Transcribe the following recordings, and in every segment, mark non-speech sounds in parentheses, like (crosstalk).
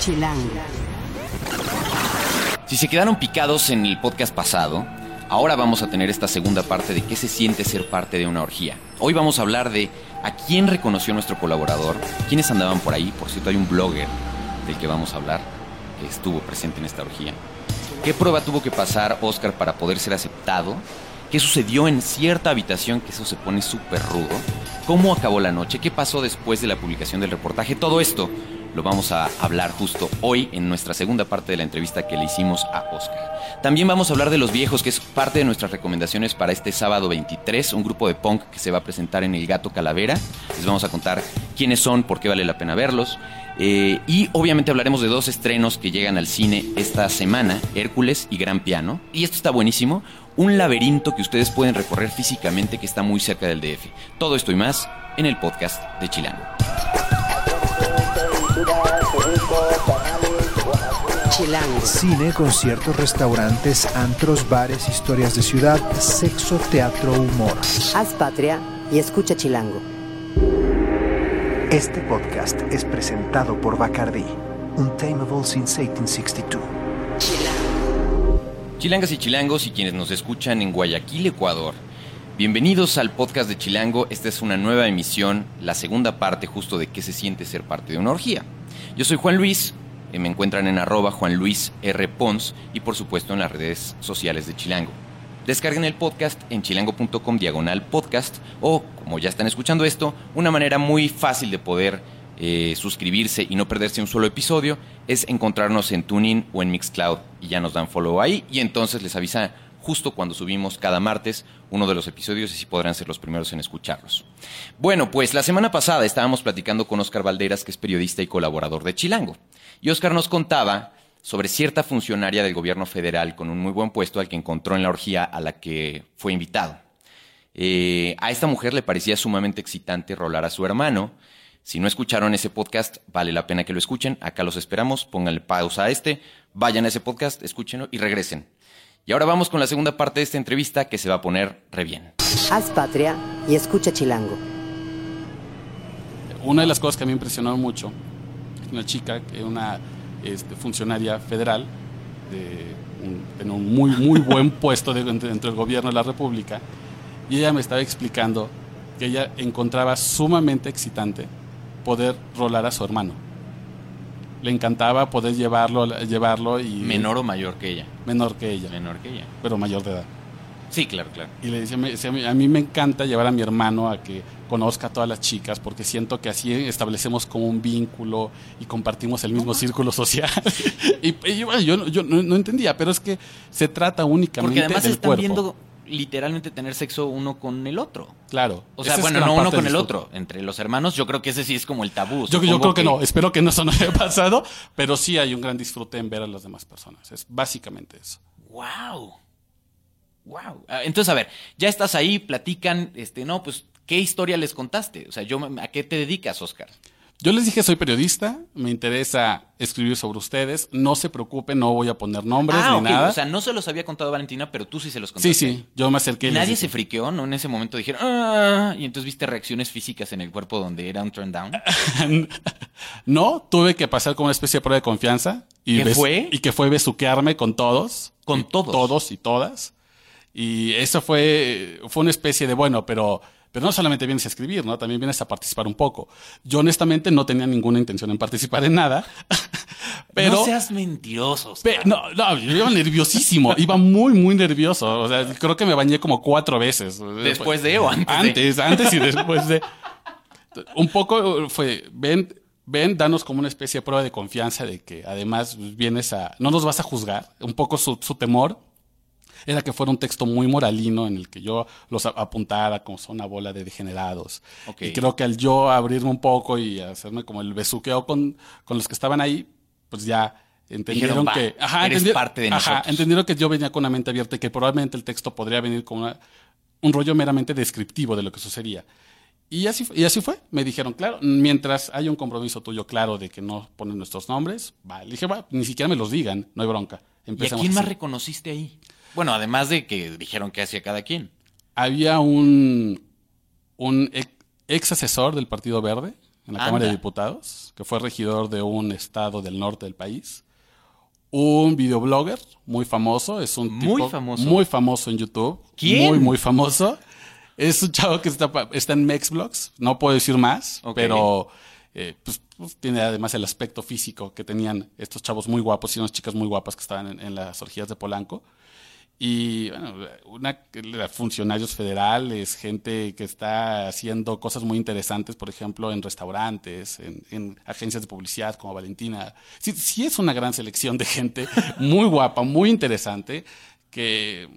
Chilango. Si se quedaron picados en el podcast pasado, ahora vamos a tener esta segunda parte de qué se siente ser parte de una orgía. Hoy vamos a hablar de a quién reconoció nuestro colaborador, quiénes andaban por ahí, por cierto hay un blogger del que vamos a hablar, que estuvo presente en esta orgía. ¿Qué prueba tuvo que pasar Oscar para poder ser aceptado? ¿Qué sucedió en cierta habitación que eso se pone súper rudo? ¿Cómo acabó la noche? ¿Qué pasó después de la publicación del reportaje? Todo esto lo vamos a hablar justo hoy en nuestra segunda parte de la entrevista que le hicimos a Oscar. También vamos a hablar de Los Viejos, que es parte de nuestras recomendaciones para este sábado 23, un grupo de punk que se va a presentar en El Gato Calavera. Les vamos a contar quiénes son, por qué vale la pena verlos. Eh, y obviamente hablaremos de dos estrenos que llegan al cine esta semana, Hércules y Gran Piano. Y esto está buenísimo, un laberinto que ustedes pueden recorrer físicamente que está muy cerca del DF. Todo esto y más en el podcast de Chilango. Chilango. Cine, conciertos, restaurantes, antros, bares, historias de ciudad, sexo, teatro, humor. Haz patria y escucha Chilango. Este podcast es presentado por Bacardi, Untamable since 1862. Chilangas y chilangos y quienes nos escuchan en Guayaquil, Ecuador. Bienvenidos al podcast de Chilango. Esta es una nueva emisión, la segunda parte justo de qué se siente ser parte de una orgía. Yo soy Juan Luis, eh, me encuentran en arroba Juan Luis R. Pons y por supuesto en las redes sociales de Chilango. Descarguen el podcast en chilango.com diagonal podcast o, como ya están escuchando esto, una manera muy fácil de poder eh, suscribirse y no perderse un solo episodio es encontrarnos en Tuning o en Mixcloud y ya nos dan follow ahí y entonces les avisa justo cuando subimos cada martes uno de los episodios y así podrán ser los primeros en escucharlos. Bueno, pues la semana pasada estábamos platicando con Oscar Valderas, que es periodista y colaborador de Chilango. Y Oscar nos contaba sobre cierta funcionaria del gobierno federal con un muy buen puesto al que encontró en la orgía a la que fue invitado. Eh, a esta mujer le parecía sumamente excitante rolar a su hermano. Si no escucharon ese podcast, vale la pena que lo escuchen. Acá los esperamos. Pónganle pausa a este, vayan a ese podcast, escúchenlo y regresen. Y ahora vamos con la segunda parte de esta entrevista que se va a poner re bien. Haz patria y escucha Chilango. Una de las cosas que a mí me impresionó mucho, una chica, que una este, funcionaria federal, de un, en un muy, muy (laughs) buen puesto de- dentro dentro del gobierno de la República, y ella me estaba explicando que ella encontraba sumamente excitante poder rolar a su hermano. Le encantaba poder llevarlo, llevarlo y Menor o mayor que ella. menor que ella, Menor que ella. pero mayor de edad. Sí, claro, claro. Y le decía, a mí me encanta llevar a mi hermano a que conozca a todas las chicas porque siento que así establecemos como un vínculo y compartimos el mismo círculo social. (laughs) y, y bueno, yo, no- yo no, no entendía, pero es que se trata únicamente Porque además del están cuerpo. viendo literalmente tener sexo uno con el otro. Claro. O sea, bueno, no uno con el otro. Entre los hermanos, yo creo que ese sí es como el tabú. Yo, yo creo que, no, espero que no eso no haya (laughs) pasado, pero sí hay un gran disfrute en ver a las demás personas. Es básicamente eso. ¡Wow! ¡Wow! Ah, Entonces, a ver, ya estás ahí, platican, este, no, pues, ¿qué historia les contaste? O sea, yo, ¿a qué te dedicas, Oscar? Yo les dije, soy periodista, me interesa escribir sobre ustedes, no se preocupen, no voy a poner nombres ah, ni ok, nada. o sea, no se los había contado Valentina, pero tú sí se los contaste. sí, sí, yo me acerqué. y Nadie se friqueó, ¿no? En ese momento dijeron, ah, y entonces viste reacciones físicas en el cuerpo donde era un turn down. (laughs) no, tuve que pasar como una especie de prueba de confianza. Y ¿Qué fue? Y que fue besuquearme con todos. ¿Con todos? Todos y todas. Y eso fue, fue una especie de, bueno, pero, pero no solamente vienes a escribir, ¿no? También vienes a participar un poco. Yo honestamente no tenía ninguna intención en participar en nada. (laughs) pero... no seas mentiroso. No, no, yo iba nerviosísimo, (laughs) iba muy, muy nervioso. O sea, creo que me bañé como cuatro veces. ¿Después de o antes de? Antes, antes y después de. Un poco fue, ven, ven, danos como una especie de prueba de confianza de que además vienes a, no nos vas a juzgar. Un poco su, su temor era que fuera un texto muy moralino en el que yo los apuntara como son una bola de degenerados. Ok. Y creo que al yo abrirme un poco y hacerme como el besuqueo con, con los que estaban ahí, pues ya entendieron Dijeron, "Va, que ajá, eres entendi- parte de ajá, nosotros". entendieron que yo venía con una mente abierta y que probablemente el texto podría venir con una- un rollo meramente descriptivo de lo que sucedía. Y así, y así fue. Me dijeron, claro, mientras haya un compromiso tuyo claro de que no ponen nuestros nombres, va. Le dije, va, ni siquiera me los digan, no hay bronca. ¿Y a quién más reconociste ahí? Bueno, además de que dijeron que hacía cada quien. Había un, un ex, asesor del Partido Verde en la Anda. Cámara de Diputados, que fue regidor de un estado del norte del país. Un videoblogger muy famoso, es un Muy tipo famoso. muy famoso en YouTube. ¿Quién? Muy, muy famoso. Es un chavo que está, está en Mexblogs, no puedo decir más, pero eh, pues, pues, tiene además el aspecto físico que tenían estos chavos muy guapos y unas chicas muy guapas que estaban en, en las orgías de Polanco. Y bueno, una, funcionarios federales, gente que está haciendo cosas muy interesantes, por ejemplo, en restaurantes, en, en agencias de publicidad como Valentina. Sí, sí es una gran selección de gente muy guapa, muy interesante, que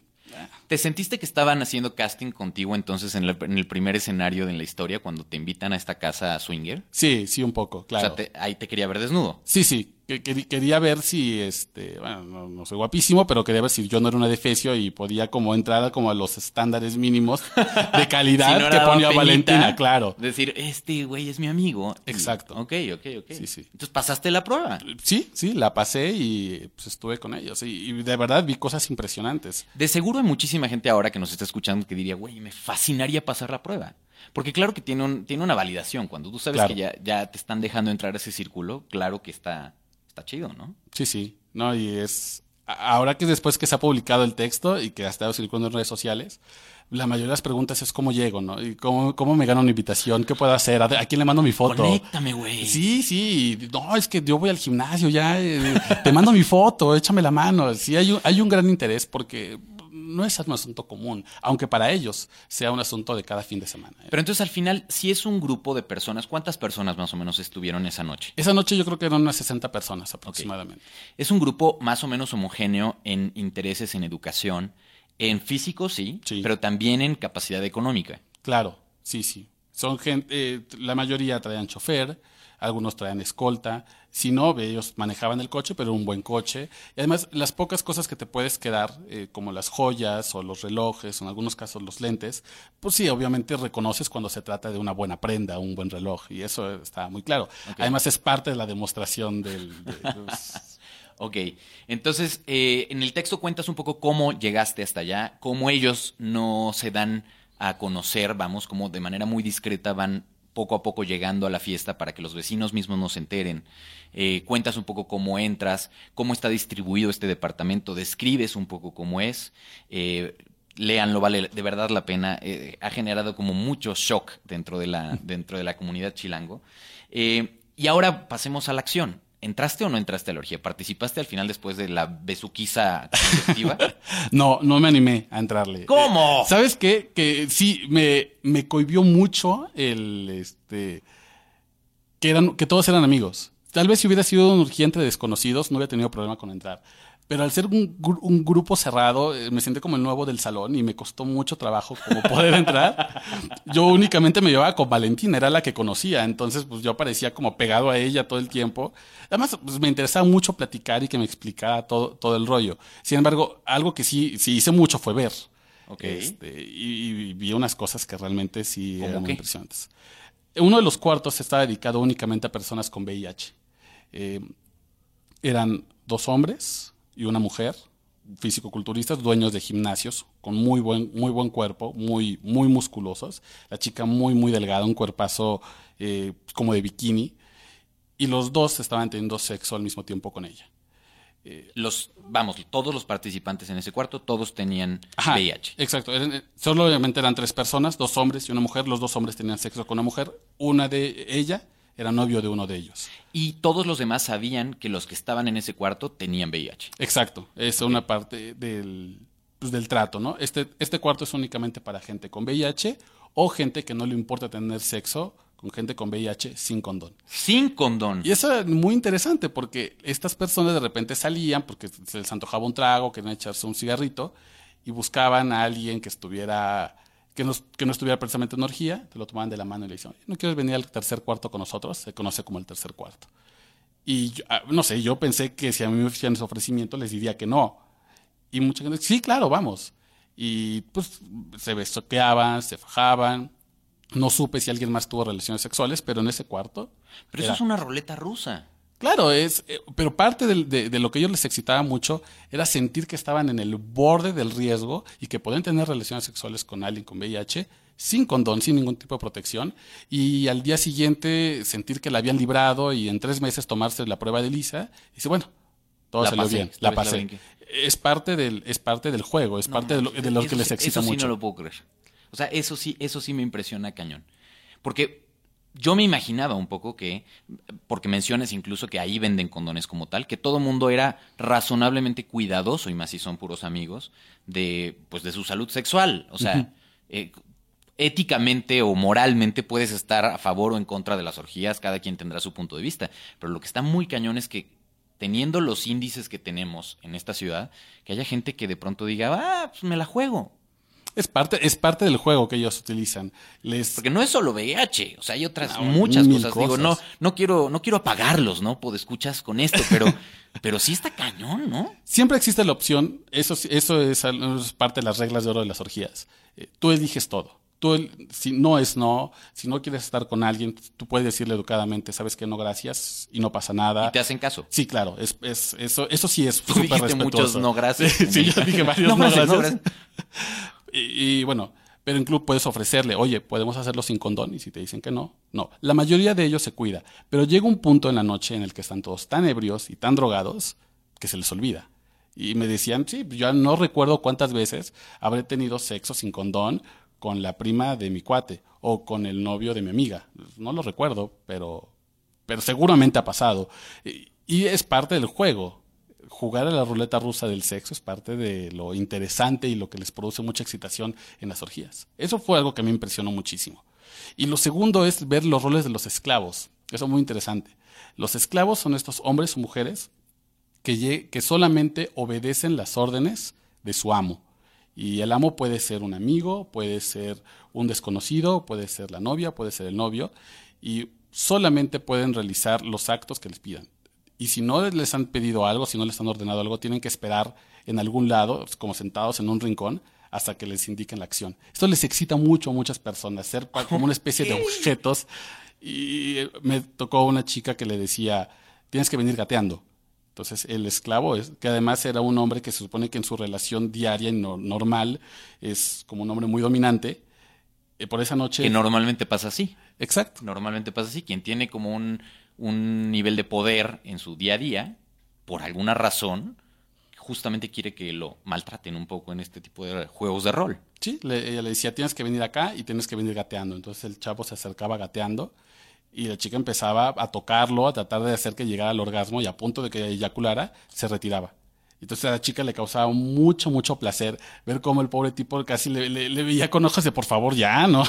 ¿Te sentiste que estaban haciendo casting contigo entonces en, la- en el primer escenario de la historia cuando te invitan a esta casa swinger? sí, sí un poco, claro. O sea, te- ahí te quería ver desnudo. Sí, sí. Que- que- quería ver si, este, bueno, no, no soy guapísimo, pero quería ver si yo no era una defecio y podía como entrar como a los estándares mínimos (laughs) de calidad Si no que ponía penita, Valentina, claro. Decir, este güey es mi amigo. Exacto. Ok, ok, ok. Sí, sí. Entonces pasaste la prueba. Sí, sí, la pasé y pues, estuve con ellos. Y, y de verdad vi cosas impresionantes. De seguro hay muchísima gente ahora que nos está escuchando que diría, güey, me fascinaría pasar la prueba. Porque claro que tiene, un, tiene una validación. Cuando tú sabes Claro. que ya, ya te están dejando entrar a ese círculo, claro que está, está chido, ¿no? Sí, sí. No, y es. Ahora que después que se ha publicado el texto y que ha estado circulando en redes sociales, la mayoría de las preguntas es cómo llego, ¿no? Y cómo, cómo me gano una invitación, qué puedo hacer, a, a quién le mando mi foto. Conéctame, güey. Sí, sí. No, es que yo voy al gimnasio ya. eh, te mando mi foto, échame la mano. Sí, hay un, hay un gran interés porque no es un asunto común, aunque para ellos sea un asunto de cada fin de semana. ¿eh? Pero entonces al final, si es un grupo de personas, ¿cuántas personas más o menos estuvieron esa noche? Esa noche yo creo que eran unas 60 personas aproximadamente. Es un grupo más o menos homogéneo en intereses en educación, en físico sí, Sí. pero también en capacidad económica. Claro, sí, sí. Son gente, eh, la mayoría traían chofer, algunos traían escolta. Si no, ellos manejaban el coche, pero un buen coche. Y además, las pocas cosas que te puedes quedar, eh, como las joyas o los relojes, o en algunos casos los lentes, pues sí, obviamente reconoces cuando se trata de una buena prenda, un buen reloj. Y eso está muy claro. Además, es parte de la demostración del... de- (laughs) Ok, entonces eh, en el texto cuentas un poco cómo llegaste hasta allá, cómo ellos no se dan a conocer, vamos, como de manera muy discreta van poco a poco llegando a la fiesta para que los vecinos mismos no se enteren. Eh, cuentas un poco cómo entras, cómo está distribuido este departamento, describes un poco cómo es. Eh, léanlo, vale de verdad la pena. Eh, ha generado como mucho shock dentro de la, dentro de la comunidad chilango. Eh, y ahora pasemos a la acción. ¿Entraste o no entraste a la orgía? ¿Participaste al final después de la besuquiza colectiva? (laughs) no, no me animé a entrarle. ¿Cómo? Eh, ¿Sabes qué? Que sí, me, me cohibió mucho el, este, que eran, que todos eran amigos. Tal vez si hubiera sido una orgía entre desconocidos, no hubiera tenido problema con entrar. Pero al ser un, un grupo cerrado, eh, me senté como el nuevo del salón y me costó mucho trabajo como poder entrar. Yo únicamente me llevaba con Valentina, era la que conocía, entonces pues yo parecía como pegado a ella todo el tiempo. Además, pues me interesaba mucho platicar y que me explicara todo, todo el rollo. Sin embargo, algo que sí, sí hice mucho fue ver. Ok. Este, y, y vi unas cosas que realmente sí ¿Cómo eran muy impresionantes. Uno de los cuartos estaba dedicado únicamente a personas con VIH. Eh, eran dos hombres y una mujer, fisicoculturistas, dueños de gimnasios, con muy buen, muy buen cuerpo, muy, muy musculosos. La chica muy, muy delgada, un cuerpazo eh, como de bikini. Y los dos estaban teniendo sexo al mismo tiempo con ella. Los, vamos, todos los participantes en ese cuarto, todos tenían Ajá, VIH. Exacto. Eh, solo obviamente eran tres personas, dos hombres y una mujer. Los dos hombres tenían sexo con una mujer. Una de ella era novio de uno de ellos. Y todos los demás sabían que los que estaban en ese cuarto tenían VIH. Exacto. Es una parte del, pues, del trato, ¿no? Este, este cuarto es únicamente para gente con VIH o gente que no le importa tener sexo con gente con VIH sin condón. Sin condón. Y eso es muy interesante porque estas personas de repente salían porque se les antojaba un trago, querían echarse un cigarrito y buscaban a alguien que estuviera que no, que no estuviera precisamente en orgía, te lo tomaban de la mano y le decían, "Oye, ¿no quieres venir al tercer cuarto con nosotros? Se conoce como el tercer cuarto. Y yo- ah, no sé, yo pensé que si a mí me hacían ese ofrecimiento les diría que no. Y mucha gente, sí, claro, vamos. Y pues se besoqueaban, se fajaban. No supe si alguien más tuvo relaciones sexuales, pero en ese cuarto Pero eso es una roleta rusa. Claro, es, eh, pero parte de, de lo que a ellos les excitaba mucho era sentir que estaban en el borde del riesgo y que podían tener relaciones sexuales con alguien con VIH sin condón, sin ningún tipo de protección, y al día siguiente sentir que la habían librado y en tres meses tomarse la prueba de Lisa, y dice, bueno, todo La salió pasé, bien, la pasé. es parte del, es parte del juego, es No parte de lo, de lo que les excita eso sí mucho. no lo puedo creer. O sea, eso sí, eso sí me impresiona cañón. Porque yo me imaginaba un poco que, porque mencionas incluso que ahí venden condones como tal, que todo mundo era razonablemente cuidadoso, y más si son puros amigos, de, pues, de su salud sexual. O sea, eh, éticamente o moralmente puedes estar a favor o en contra de las orgías, cada quien tendrá su punto de vista. Pero lo que está muy cañón es que teniendo los índices que tenemos en esta ciudad, que haya gente que de pronto diga, ah, pues me la juego. Es parte, es parte del juego que ellos utilizan. Les, Porque no es solo VIH, o sea, hay otras No, muchas cosas. Digo, no, no quiero, no quiero apagarlos, ¿no? Pues escuchas con esto, pero, (laughs) pero sí está cañón, ¿no? Siempre existe la opción, eso, eso es, parte de las reglas de oro de las orgías. Eh, tú eliges todo. Tú, si no es no, si no quieres estar con alguien, tú puedes decirle educadamente, sabes que no, gracias, y no pasa nada. Y te hacen caso. Sí, claro, es, es- eso, eso sí es súper respetuoso. muchos no gracias. Sí, (laughs) sí, yo dije varios (laughs) no, gracias, gracias. Y, bueno, pero incluso puedes ofrecerle, oye, podemos hacerlo sin condón, y si te dicen que no, no. La mayoría de ellos se cuida, pero llega un punto en la noche en el que están todos tan ebrios y tan drogados que se les olvida. Y me decían, sí, yo no recuerdo cuántas veces habré tenido sexo sin condón con la prima de mi cuate o con el novio de mi amiga. No lo recuerdo, pero, pero seguramente ha pasado. Y es parte del juego. Jugar a la ruleta rusa del sexo es parte de lo interesante y lo que les produce mucha excitación en las orgías. Eso fue algo que me impresionó muchísimo. Y lo segundo es ver los roles de los esclavos. Eso es muy interesante. Los esclavos son estos hombres o mujeres que, que solamente obedecen las órdenes de su amo. Y el amo puede ser un amigo, puede ser un desconocido, puede ser la novia, puede ser el novio, y solamente pueden realizar los actos que les pidan. Y si no les han pedido algo, si no les han ordenado algo, tienen que esperar en algún lado, como sentados en un rincón, hasta que les indiquen la acción. Esto les excita mucho a muchas personas, ser como una especie de (laughs) objetos. Y me tocó una chica que le decía, tienes que venir gateando. Entonces el esclavo, es, que además era un hombre que se supone que en su relación diaria y no- normal es como un hombre muy dominante, eh, por esa noche... Que normalmente pasa así. Exacto. Normalmente pasa así. Quien tiene como un, un nivel de poder en su día a día, por alguna razón, justamente quiere que lo maltraten un poco en este tipo de juegos de rol. Sí, le- ella le decía, tienes que venir acá y tienes que venir gateando. Entonces el chavo se acercaba gateando y la chica empezaba a tocarlo, a tratar de hacer que llegara al orgasmo y a punto de que eyaculara, se retiraba. Entonces a la chica le causaba mucho, mucho placer ver cómo el pobre tipo casi le, veía con ojos de por favor ya, ¿no?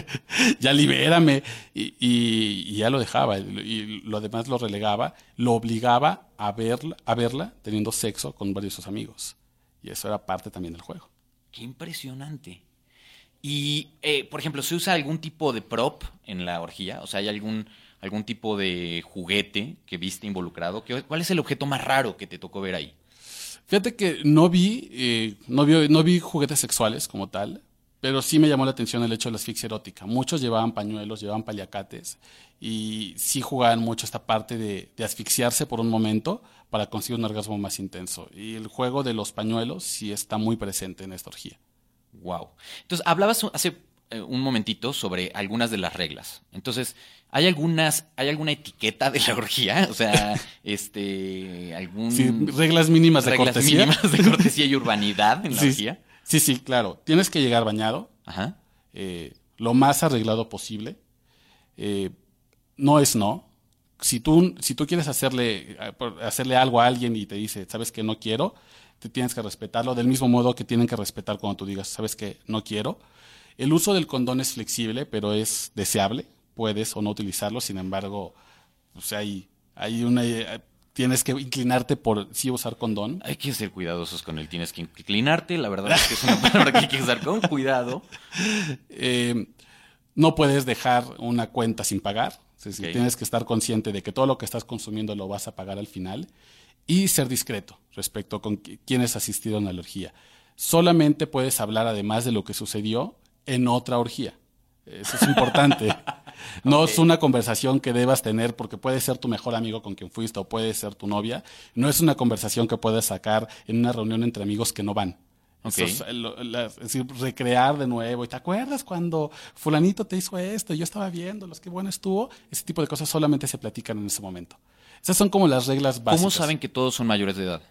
(laughs) ya libérame. Y, ya lo dejaba. Y, lo demás lo relegaba, lo obligaba a verla, a verla teniendo sexo con varios de sus amigos. Y eso era parte también del juego. Qué impresionante. Y, eh, por ejemplo, ¿se usa algún tipo de prop en la orgía? O sea, ¿hay algún, algún tipo de juguete que viste involucrado? ¿Qué- ¿Cuál es el objeto más raro que te tocó ver ahí? Fíjate que no vi, eh, no vi, no vi juguetes sexuales como tal, pero sí me llamó la atención el hecho de la asfixia erótica. Muchos llevaban pañuelos, llevaban paliacates y sí jugaban mucho esta parte de, de asfixiarse por un momento para conseguir un orgasmo más intenso. Y el juego de los pañuelos sí está muy presente en esta orgía. Wow. Entonces, hablabas hace eh, un momentito sobre algunas de las reglas. Entonces, ¿hay algunas, hay alguna etiqueta de la orgía? O sea, (laughs) este, algún Sí, reglas mínimas de reglas cortesía. mínimas de cortesía y (laughs) urbanidad en la Sí, orgía. sí, sí, claro. Tienes que llegar bañado, Ajá. eh, lo más arreglado posible. Eh, no es no. Si tú, si tú quieres hacerle, hacerle algo a alguien y te dice, sabes que no quiero, te tienes que respetarlo del mismo modo que tienen que respetar cuando tú digas, sabes que no quiero. El uso del condón es flexible, pero es deseable. Puedes o no utilizarlo, sin embargo, pues hay, hay una, eh, tienes que inclinarte por sí usar condón. Hay que ser cuidadosos con él. Tienes que inclinarte. La verdad es que es una (laughs) palabra que hay que usar con cuidado. Eh, no puedes dejar una cuenta sin pagar. Es. Tienes que estar consciente de que todo lo que estás consumiendo lo vas a pagar al final y ser discreto respecto con qui- quiénes asistieron a la orgía. Solamente puedes hablar, además de lo que sucedió, en otra orgía. Eso es importante. (laughs) No es una conversación que debas tener porque puede ser tu mejor amigo con quien fuiste o puede ser tu novia. No es una conversación que puedes sacar en una reunión entre amigos que no van. Ok. Esos, eh, lo- la- es decir, recrear de nuevo. ¿Y te acuerdas cuando fulanito te hizo esto? y Yo estaba viéndolos, qué bueno estuvo. Ese tipo de cosas solamente se platican en ese momento. Esas son como las reglas básicas. ¿Cómo saben que todos son mayores de edad?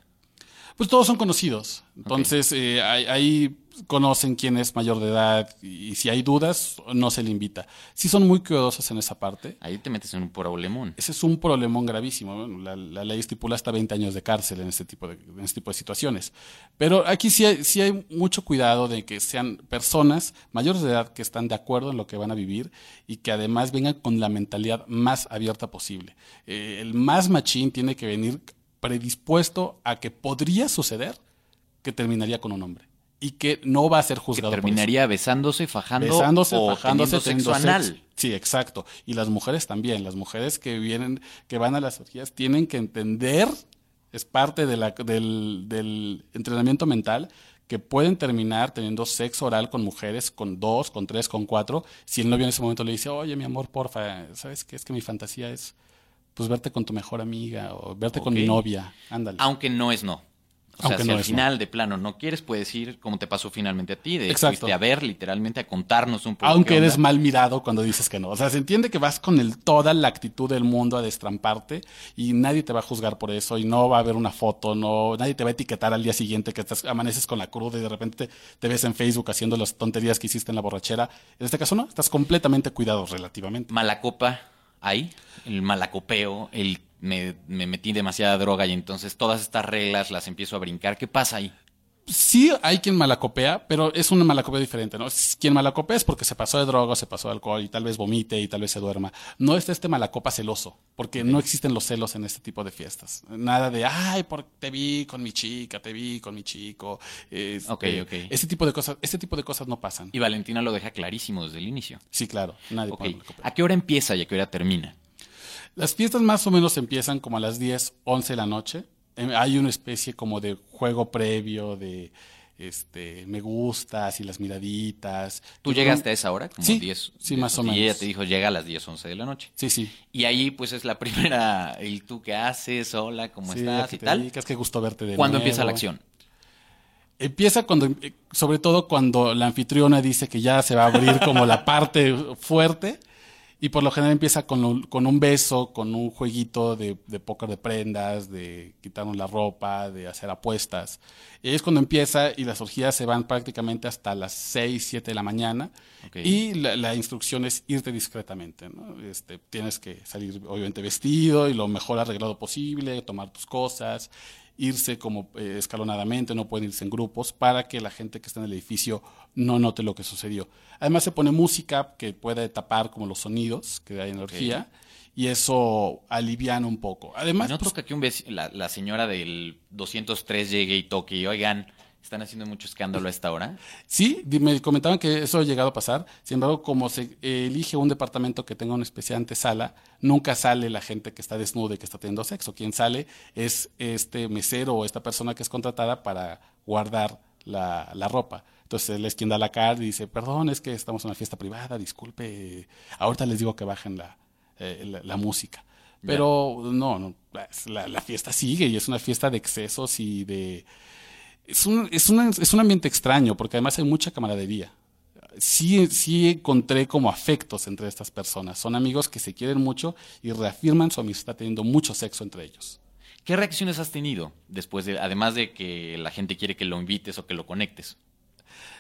Pues todos son conocidos. Entonces, eh, ahí, ahí conocen quién es mayor de edad y, si hay dudas, no se le invita. Sí son muy cuidadosos en esa parte. Ahí te metes en un problemón. Ese es un problemón gravísimo. Bueno, la, la ley estipula hasta 20 años de cárcel en este tipo de, en este tipo de situaciones. Pero aquí sí hay, sí hay mucho cuidado de que sean personas mayores de edad que están de acuerdo en lo que van a vivir y que además vengan con la mentalidad más abierta posible. Eh, el más machín tiene que venir predispuesto a que podría suceder que terminaría con un hombre y que no va a ser Que juzgado. por eso. terminaría besándose, fajando Besándose, o fajándose, sexo anal. Sí, exacto. Y las mujeres también. Las mujeres que vienen, que van a las orgías, tienen que entender, es parte de la- del, del entrenamiento mental, que pueden terminar teniendo sexo oral con mujeres, con dos, con tres, con cuatro. Si el novio en ese momento le dice, oye, mi amor, porfa, ¿sabes qué? Es que mi fantasía es pues verte con tu mejor amiga o verte con mi novia. Ándale. Aunque no es no. O sea, Aunque si no al no. final de plano no quieres, puedes ir como te pasó finalmente a ti, de Exacto. fuiste a ver, literalmente a contarnos un poco. Aunque eres mal mirado cuando dices que no. O sea, se entiende que vas con el, toda la actitud del mundo a destramparte y nadie te va a juzgar por eso y no va a haber una foto, no, nadie te va a etiquetar al día siguiente que estás, amaneces con la cruda y de repente te, te ves en Facebook haciendo las tonterías que hiciste en la borrachera. En este caso no, estás completamente cuidado relativamente. Mala copa ahí, el malacopeo, el me, me metí demasiada droga y entonces todas estas reglas las empiezo a brincar. ¿Qué pasa ahí? Sí hay quien malacopea, pero es una malacopea diferente, ¿no? Quien malacopea es porque se pasó de droga, se pasó de alcohol y tal vez vomite y tal vez se duerma. No es este malacopa celoso, porque no existen los celos en este tipo de fiestas. Nada de, ay, por, te vi con mi chica, te vi con mi chico. Este, Ok, ok. Este tipo de cosas, este tipo de cosas no pasan. Y Valentina lo deja clarísimo desde el inicio. Sí, claro, nadie Ok. puede. ¿A qué hora empieza y a qué hora termina? Las fiestas más o menos empiezan como a las 10, 11 de la noche. Hay una especie como de juego previo de este me gustas y las miraditas. ¿Tú llegaste a esa hora? Como Sí, 10. sí, más o Y ella menos. te dijo, llega a las 10, 11 de la noche. Sí, sí. Y ahí pues es la primera, el tú qué haces, hola, ¿cómo Sí, estás y tal. dedicas, qué gusto verte de ¿Cuándo nuevo. empieza la acción? Empieza cuando, eh, sobre todo cuando la anfitriona dice que ya se va a abrir como la parte fuerte y por lo general empieza con, un- con un beso, con un jueguito de, de póker de prendas, de quitarnos la ropa, de hacer apuestas. Y ahí es cuando empieza y las orgías se van prácticamente hasta las 6, 7 de la mañana y la, la instrucción es irte discretamente. ¿no? Este, tienes que salir obviamente vestido y lo mejor arreglado posible, tomar tus cosas, irse como eh, escalonadamente, no pueden irse en grupos para que la gente que está en el edificio no note lo que sucedió. Además se pone música que puede tapar como los sonidos que hay en la Ok. orgía y eso aliviana un poco. Además, ¿No pues, toca que un la, la señora del 203 llegue y toque y oigan, están haciendo mucho escándalo a esta hora? Sí, me comentaban que eso ha llegado a pasar. Sin embargo, como se elige un departamento que tenga una especie de antesala, nunca sale la gente que está desnuda y que está teniendo sexo. Quien sale es este mesero o esta persona que es contratada para guardar la, la ropa. Entonces él es quien da la cara y dice, perdón, es que estamos en una fiesta privada, disculpe, ahorita les digo que bajen la, eh, la, la música. Pero no, no la fiesta sigue y es una fiesta de excesos y de... Es un, es, una- es un ambiente extraño porque además hay mucha camaradería. Sí, sí encontré como afectos entre estas personas. Son amigos que se quieren mucho y reafirman su amistad teniendo mucho sexo entre ellos. ¿Qué reacciones has tenido después de, además de que la gente quiere que lo invites o que lo conectes?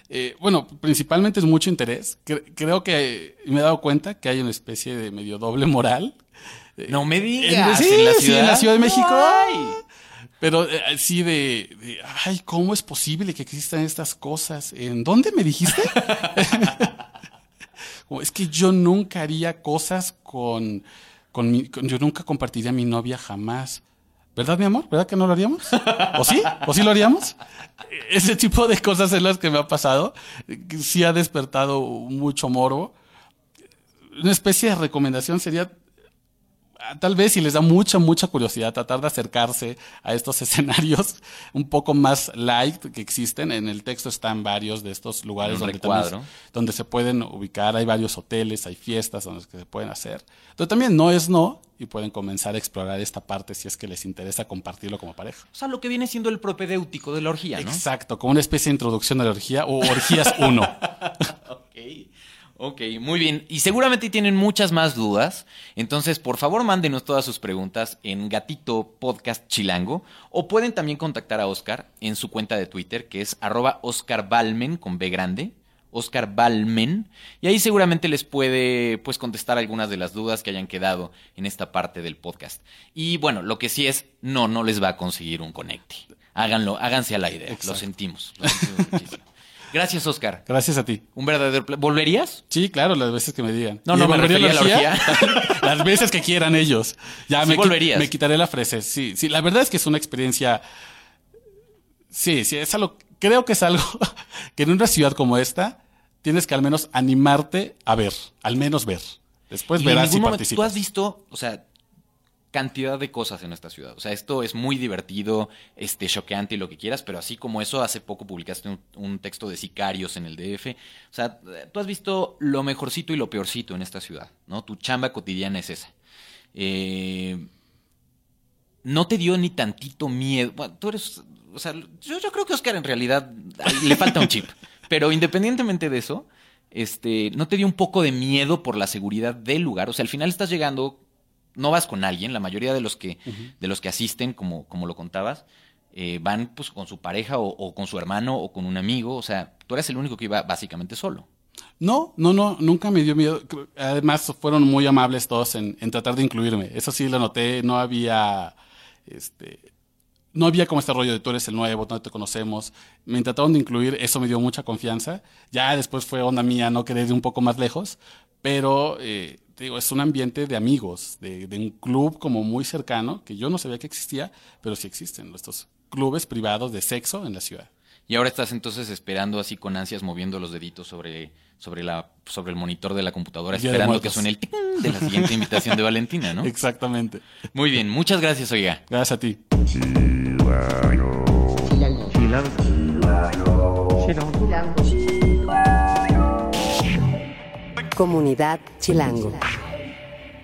Eh, bueno, principalmente es mucho interés. Cre- creo que me he dado cuenta que hay una especie de medio doble moral. No me En- digas, sí, ¿en la sí, ciudad? en la Ciudad de México. Ay. Pero eh, sí de, de, ay, ¿cómo es posible que existan estas cosas? ¿En dónde me dijiste? (laughs) (laughs) Es que yo nunca haría cosas con, con mi, con- yo nunca compartiría a mi novia jamás. ¿Verdad, mi amor? ¿Verdad que no lo haríamos? ¿O sí? ¿O sí lo haríamos? Ese tipo de cosas en las que me ha pasado, sí ha despertado mucho morbo. Una especie de recomendación sería tal vez si les da mucha, mucha curiosidad tratar de acercarse a estos (laughs) escenarios un poco más light que existen. En el texto están varios de estos lugares donde, también- donde se pueden ubicar. Hay varios hoteles, hay fiestas donde se pueden hacer. Entonces también no es no y pueden comenzar a explorar esta parte si es que les interesa compartirlo como pareja. O sea, lo que viene siendo el propedéutico de la orgía, ¿no? Exacto, como una especie de introducción a la orgía o orgías 1. (laughs) Ok, ok, muy bien. Y seguramente tienen muchas más dudas. Entonces, por favor, mándenos todas sus preguntas en Gatito Podcast Chilango. O pueden también contactar a Oscar en su cuenta de Twitter, que es arroba Oscar Balmen con B grande. Oscar Balmen. Y ahí seguramente les puede pues contestar algunas de las dudas que hayan quedado en esta parte del podcast. Y bueno, lo que sí es, no, no les va a conseguir un conecte. Háganlo, háganse a la idea. Lo sentimos. Lo sentimos muchísimo. (laughs) Gracias, Oscar. Gracias a ti. Un verdadero ¿Volverías? Sí, claro, las veces que me digan. No, ¿Y no, me volvería a la (laughs) las veces que quieran ellos. Ya Sí me, volverías. me quitaré la frese. Sí, sí, la verdad es que es una experiencia. Sí, sí, es algo. Creo que es algo (laughs) que en una ciudad como esta tienes que al menos animarte a ver, al menos ver. Después Y en verás si ningún momento- Tú has visto, o sea, cantidad de cosas en esta ciudad. O sea, esto es muy divertido, este, choqueante y lo que quieras, pero así como eso, hace poco publicaste un, texto de sicarios en el DF. O sea, tú has visto lo mejorcito y lo peorcito en esta ciudad, ¿no? Tu chamba cotidiana es esa. Eh, no te dio ni tantito miedo. Tú eres. O sea, yo, yo creo que Oscar en realidad le falta un chip. Pero independientemente de eso, este, ¿no te dio un poco de miedo por la seguridad del lugar? O sea, al final estás llegando, no vas con alguien, la mayoría de los que, de los que asisten, como, como lo contabas, eh, van pues con su pareja o, o con su hermano o con un amigo. O sea, tú eras el único que iba básicamente solo. No, no, no, nunca me dio miedo. Además, fueron muy amables todos en, en tratar de incluirme. Eso sí lo noté, no había, este, no había como este rollo de tú eres el nuevo, no te conocemos. Me trataron de incluir, eso me dio mucha confianza. Ya después fue onda mía no querer ir un poco más lejos, pero eh, te digo, es un ambiente de amigos, de, de un club como muy cercano, que yo no sabía que existía, pero sí existen estos clubes privados de sexo en la ciudad. Y ahora estás entonces esperando así con ansias, moviendo los deditos sobre, sobre, la, sobre el monitor de la computadora, Día esperando que suene el tic de la siguiente invitación de Valentina, ¿no? (laughs) Exactamente. Muy bien, muchas gracias, oiga. Gracias a ti. Comunidad Chilango.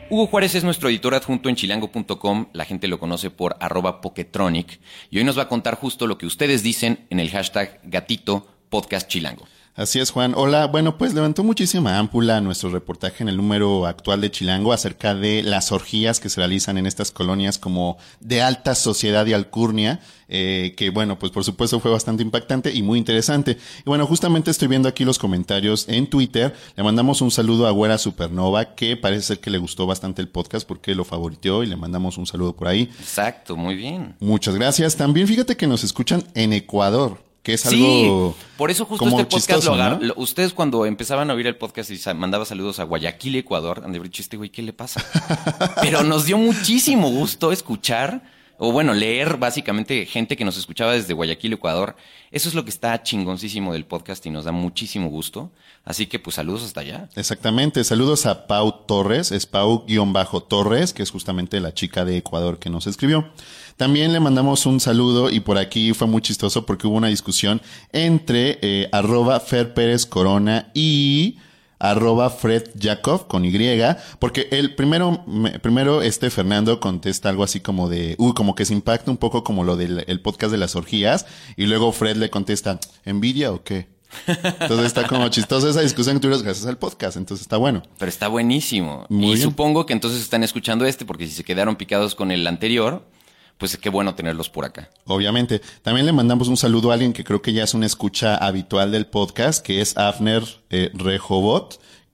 Hugo Juárez es nuestro editor adjunto en chilango.com, la gente lo conoce por arroba Poketronic, y hoy nos va a contar justo lo que ustedes dicen en el hashtag gatito podcast chilango. Así es, Juan. Hola. Bueno, pues levantó muchísima ámpula nuestro reportaje en el número actual de Chilango acerca de las orgías que se realizan en estas colonias como de alta sociedad y alcurnia, eh, que bueno, pues por supuesto fue bastante impactante y muy interesante. Y bueno, justamente estoy viendo aquí los comentarios en Twitter. Le mandamos un saludo a Güera Supernova, que parece ser que le gustó bastante el podcast porque lo favoriteó y le mandamos un saludo por ahí. Exacto, muy bien. Muchas gracias. También fíjate que nos escuchan en Ecuador, que es Sí, algo por eso justo este podcast chistoso, lo agar- ¿no? lo- Ustedes cuando empezaban a oír el podcast y mandaba saludos a Guayaquil, Ecuador, han de haber dicho, este güey, ¿qué le pasa? (laughs) Pero nos dio muchísimo gusto escuchar, o bueno, leer básicamente gente que nos escuchaba desde Guayaquil, Ecuador. Eso es lo que está chingoncísimo del podcast y nos da muchísimo gusto. Así que pues saludos hasta allá. Exactamente. Saludos a Pau Torres, es Pau-Torres, que es justamente la chica de Ecuador que nos escribió. También le mandamos un saludo y por aquí fue muy chistoso porque hubo una discusión entre eh, arroba Fer Pérez Corona y arroba Fred Jacob con Y, porque el primero, me- primero este Fernando contesta algo así como de, uy, como que se impacta un poco como lo del el podcast de las orgías, y luego Fred le contesta, ¿envidia o qué? Entonces está como chistosa esa discusión que tuvimos gracias al podcast, entonces está bueno. Pero está buenísimo. Muy y bien. supongo que entonces están escuchando este porque si se quedaron picados con el anterior, pues qué bueno tenerlos por acá. Obviamente. También le mandamos un saludo a alguien que creo que ya es una escucha habitual del podcast, que es Afner eh,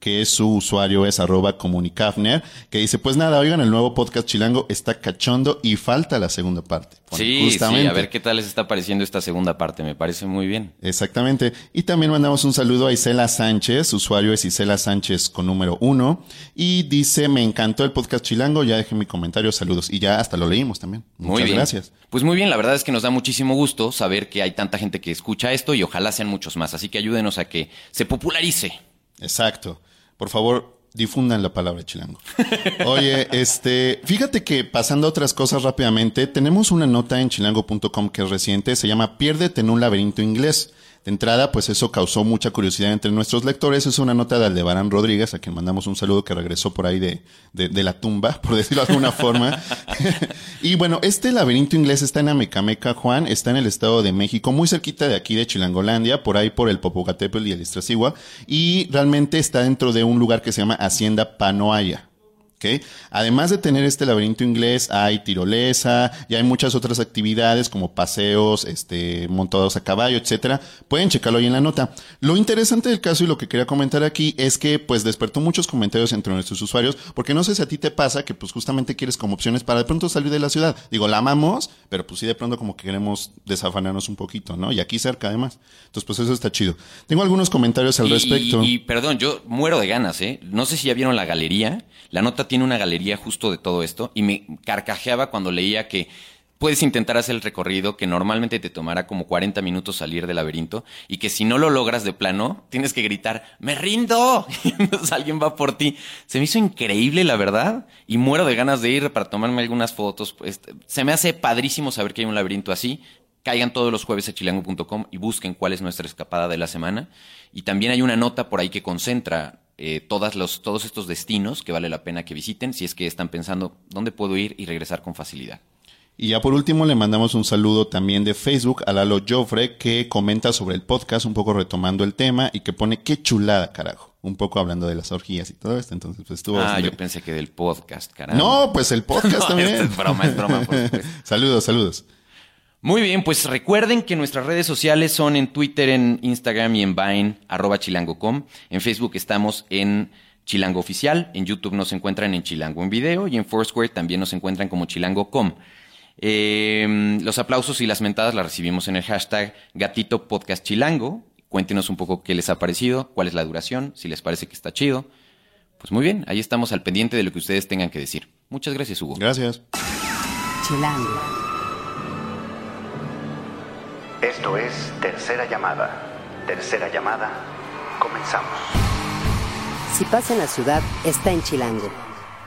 que es su usuario es arroba comunicafner, que dice, pues nada, oigan, el nuevo podcast chilango está cachondo y falta la segunda parte. Sí, sí, a ver qué tal les está pareciendo esta segunda parte, me parece muy bien. Exactamente. Y también mandamos un saludo a Isela Sánchez, su usuario es Isela Sánchez con número uno, y dice, me encantó el podcast chilango, ya dejé mi comentario, saludos, y ya hasta lo leímos también. Muy Muchas bien. gracias. Pues muy bien, la verdad es que nos da muchísimo gusto saber que hay tanta gente que escucha esto y ojalá sean muchos más, así que ayúdenos a que se popularice. Exacto. Por favor, difundan la palabra chilango. Oye, (laughs) este, fíjate que pasando a otras cosas rápidamente, tenemos una nota en chilango.com que es reciente, se llama Piérdete en un laberinto inglés. De entrada, pues eso causó mucha curiosidad entre nuestros lectores. Es una nota de Aldebarán Rodríguez, a quien mandamos un saludo que regresó por ahí de, de, de la tumba, (laughs) por decirlo de alguna forma. (laughs) y bueno, este laberinto inglés está en Amecameca, Juan, está en el Estado de México, muy cerquita de aquí de Chilangolandia, por ahí por el Popocatépetl y el Iztaccíhuatl, y realmente está dentro de un lugar que se llama Hacienda Panoaya. Además de tener este laberinto inglés, hay tirolesa y hay muchas otras actividades como paseos, este, montados a caballo, etcétera. Pueden checarlo ahí en la nota. Lo interesante del caso y lo que quería comentar aquí es que pues despertó muchos comentarios entre nuestros usuarios, porque no sé si a ti te pasa que pues justamente quieres como opciones para de pronto salir de la ciudad. Digo, la amamos, pero pues sí de pronto como que queremos desafanarnos un poquito, ¿no? Y aquí cerca además. Entonces pues eso está chido. Tengo algunos comentarios al respecto. Y, y perdón, yo muero de ganas, ¿eh? No sé si ya vieron la galería. La nota tiene una galería justo de todo esto y me carcajeaba cuando leía que puedes intentar hacer el recorrido que normalmente te tomará como 40 minutos salir del laberinto y que si no lo logras de plano, tienes que gritar, ¡me rindo! (laughs) Y entonces alguien va por ti. Se me hizo increíble, la verdad, y muero de ganas de ir para tomarme algunas fotos. Pues, se me hace padrísimo saber que hay un laberinto así. Caigan todos los jueves a chilango.com y busquen cuál es nuestra escapada de la semana. Y también hay una nota por ahí que concentra eh, todas los, todos estos destinos que vale la pena que visiten si es que están pensando dónde puedo ir y regresar con facilidad. Y ya por último le mandamos un saludo también de Facebook a Lalo Joffre que comenta sobre el podcast, un poco retomando el tema y que pone qué chulada, carajo. Un poco hablando de las orgías y todo esto, entonces pues estuvo... Ah, yo pensé que del podcast, carajo. No, pues el (laughs) podcast no, también. Es broma, es broma. Por (laughs) saludos, saludos. Muy bien, pues recuerden que nuestras redes sociales son en Twitter, en Instagram y en Vine, arroba chilango.com. En Facebook estamos en Chilango Oficial, en YouTube nos encuentran en Chilango en Video y en Foursquare también nos encuentran como chilango.com. Eh, los aplausos y las mentadas las recibimos en el hashtag Gatito Podcast Chilango. Cuéntenos un poco qué les ha parecido, cuál es la duración, si les parece que está chido. Pues muy bien, ahí estamos al pendiente de lo que ustedes tengan que decir. Muchas gracias, Hugo. Gracias. Chilango. Esto es Tercera Llamada. Tercera Llamada, comenzamos. Si pasa en la ciudad, está en Chilango.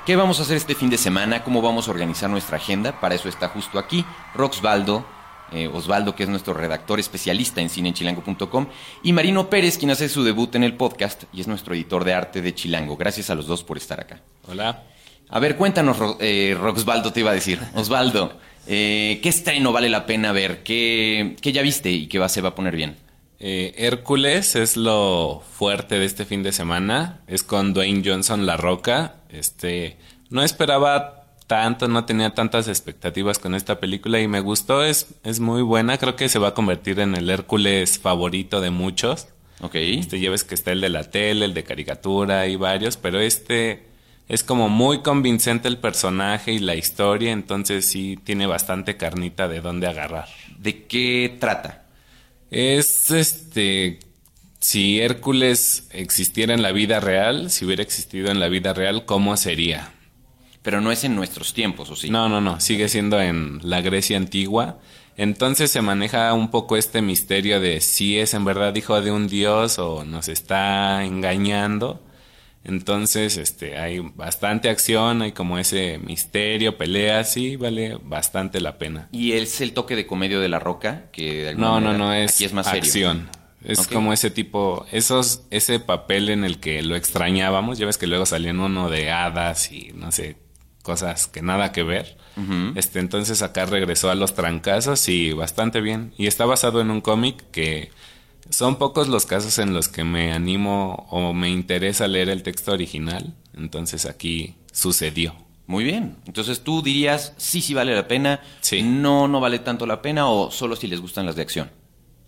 ¿Qué vamos a hacer este fin de semana? ¿Cómo vamos a organizar nuestra agenda? Para eso está justo aquí Roxvaldo, eh, Osvaldo, que es nuestro redactor especialista en cine en chilango.com, y Marino Pérez, quien hace su debut en el podcast y es nuestro editor de arte de Chilango. Gracias a los dos por estar acá. Hola. A ver, cuéntanos, eh, Roxvaldo, te iba a decir. Osvaldo. Eh, ¿Qué estreno vale la pena ver? ¿Qué, qué ya viste y qué va, se va a poner bien? Eh, Hércules es lo fuerte de este fin de semana. Es con Dwayne Johnson La Roca. Este, no esperaba tanto, no tenía tantas expectativas con esta película y me gustó. Es, es muy buena. Creo que se va a convertir en el Hércules favorito de muchos. Ok. Este, ya ves que está el de la tele, el de caricatura y varios, pero este es como muy convincente el personaje y la historia, entonces sí tiene bastante carnita de dónde agarrar. ¿De qué trata? Es este si Hércules existiera en la vida real, si hubiera existido en la vida real, ¿cómo sería? Pero no es en nuestros tiempos, ¿o sí? No, no, no, sigue siendo en la Grecia antigua. Entonces se maneja un poco este misterio de si es en verdad hijo de un dios o nos está engañando. Entonces, este, hay bastante acción, hay como ese misterio, pelea, sí, vale bastante la pena. ¿Y es el toque de comedia de la roca? Que de no, no, no, es, aquí es más serio. acción. Es como ese tipo, esos, ese papel en el que lo extrañábamos. Ya ves que luego salían uno de hadas y no sé, cosas que nada que ver. Este, entonces acá regresó a los trancazos y bastante bien. Y está basado en un cómic que son pocos los casos en los que me animo o me interesa leer el texto original. Entonces aquí sucedió. Muy bien. Entonces tú dirías, sí, sí vale la pena. Sí. No, no vale tanto la pena o solo si les gustan las de acción.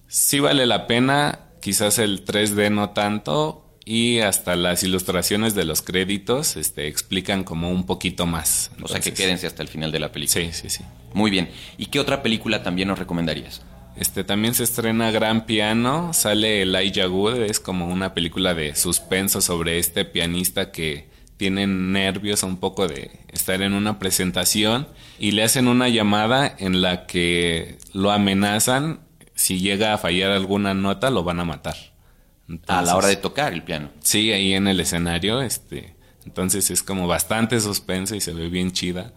Sí vale la pena, quizás el 3D no tanto y hasta las ilustraciones de los créditos este, explican como un poquito más. O sea que quédense hasta el final de la película. Sí, sí, sí. Muy bien. ¿Y qué otra película también nos recomendarías? Este también se estrena Gran Piano, sale Elijah Wood, es como una película de suspenso sobre este pianista que tiene nervios un poco de estar en una presentación y le hacen una llamada en la que lo amenazan, si llega a fallar alguna nota lo van a matar. a la hora de tocar el piano. Sí, ahí en el escenario, este, Entonces es como bastante suspense y se ve bien chida.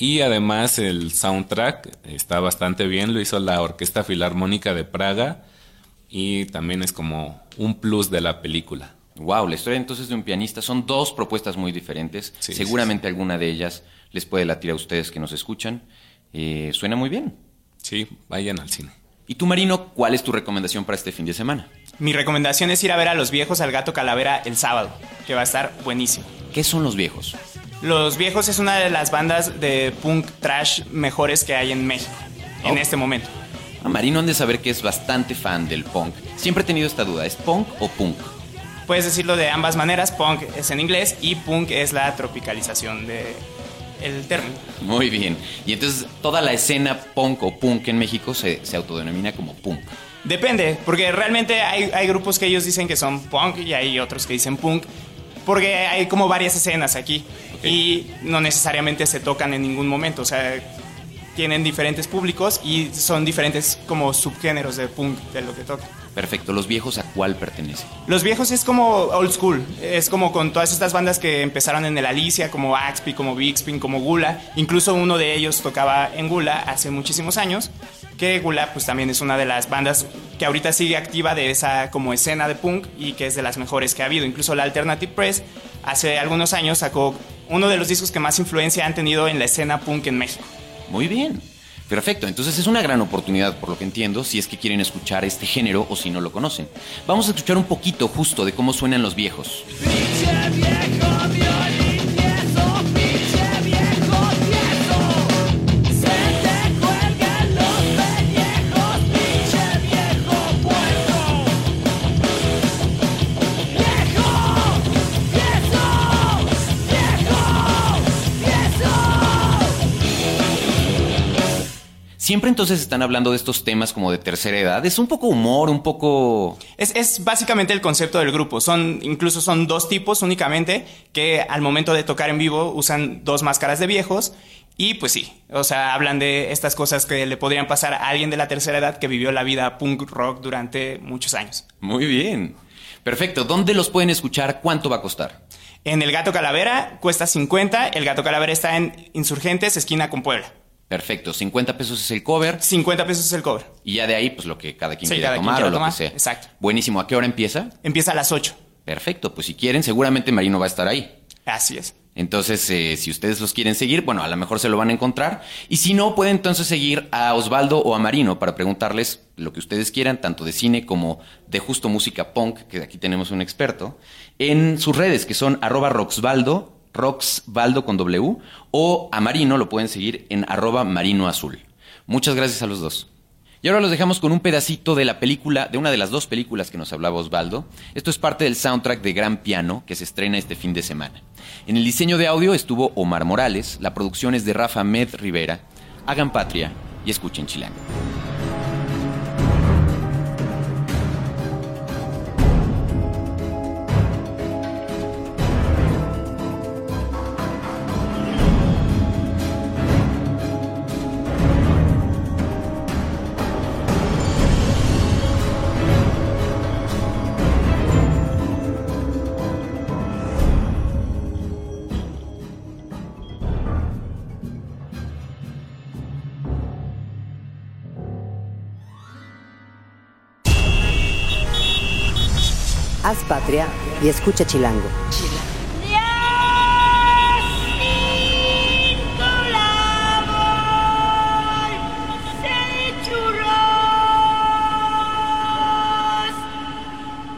Y además el soundtrack está bastante bien, lo hizo la Orquesta Filarmónica de Praga y también es como un plus de la película. Wow, la historia entonces de un pianista son dos propuestas muy diferentes. Sí, Seguramente alguna de ellas les puede latir a ustedes que nos escuchan. Eh, suena muy bien. Sí, vayan al cine. ¿Y tú, Marino, cuál es tu recomendación para este fin de semana? Mi recomendación es ir a ver a los viejos al gato calavera el sábado, que va a estar buenísimo. ¿Qué son los viejos? Los viejos es una de las bandas de punk trash mejores que hay en México en este momento. A Marino han de saber que es bastante fan del punk. Siempre he tenido esta duda, ¿es punk o punk? Puedes decirlo de ambas maneras, punk es en inglés y punk es la tropicalización de el término. Muy bien. Y entonces toda la escena punk o punk en México se, se autodenomina como punk. Depende, porque realmente hay, hay grupos que ellos dicen que son punk y hay otros que dicen punk, porque hay como varias escenas aquí y no necesariamente se tocan en ningún momento, o sea, tienen diferentes públicos y son diferentes como subgéneros de punk de lo que tocan. Perfecto. ¿Los viejos a cuál pertenecen? Los viejos es como old school, es como con todas estas bandas que empezaron en el Alicia, como Axpi, como Bigspin, como Gula. Incluso uno de ellos tocaba en Gula hace muchísimos años, que Gula pues también es una de las bandas que ahorita sigue activa de esa como escena de punk y que es de las mejores que ha habido. Incluso la Alternative Press hace algunos años sacó uno de los discos que más influencia han tenido en la escena punk en México. Muy bien. Perfecto, entonces es una gran oportunidad, por lo que entiendo, si es que quieren escuchar este género o si no lo conocen. Vamos a escuchar un poquito justo de cómo suenan los viejos. Siempre entonces están hablando de estos temas como de tercera edad. Es un poco humor, un poco... Es, es básicamente el concepto del grupo. Son, incluso son dos tipos únicamente que al momento de tocar en vivo usan dos máscaras de viejos. Y pues sí, o sea, hablan de estas cosas que le podrían pasar a alguien de la tercera edad que vivió la vida punk rock durante muchos años. Muy bien. Perfecto, ¿dónde los pueden escuchar? ¿Cuánto va a costar? En el Gato Calavera cuesta 50. El Gato Calavera está en Insurgentes, esquina con Puebla. Perfecto, 50 pesos es el cover 50 pesos es el cover. y ya de ahí pues lo que cada quien Sí, quiera quien tomar o lo tomar, que sea. exacto. Buenísimo, ¿a qué hora empieza? Empieza a las 8. Perfecto, pues si quieren seguramente Marino va a estar ahí. Así es. Entonces, eh, si ustedes los quieren seguir, bueno, a lo mejor se lo van a encontrar. Y si no, pueden entonces seguir a Osvaldo o a Marino para preguntarles lo que ustedes quieran, tanto de cine como de justo música punk, que aquí tenemos un experto, en sus redes, que son arroba roxvaldo, roxvaldo con W, o a Marino lo pueden seguir en arroba marino azul. Muchas gracias a los dos. Y ahora los dejamos con un pedacito de la película, de una de las dos películas que nos hablaba Osvaldo. Esto es parte del soundtrack de Gran Piano que se estrena este fin de semana. En el diseño de audio estuvo Omar Morales, la producción es de Rafa Med Rivera. Hagan patria y escuchen Chilango. Y escucha Chilango.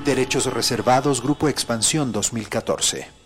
Derechos reservados, Grupo Expansión 2014.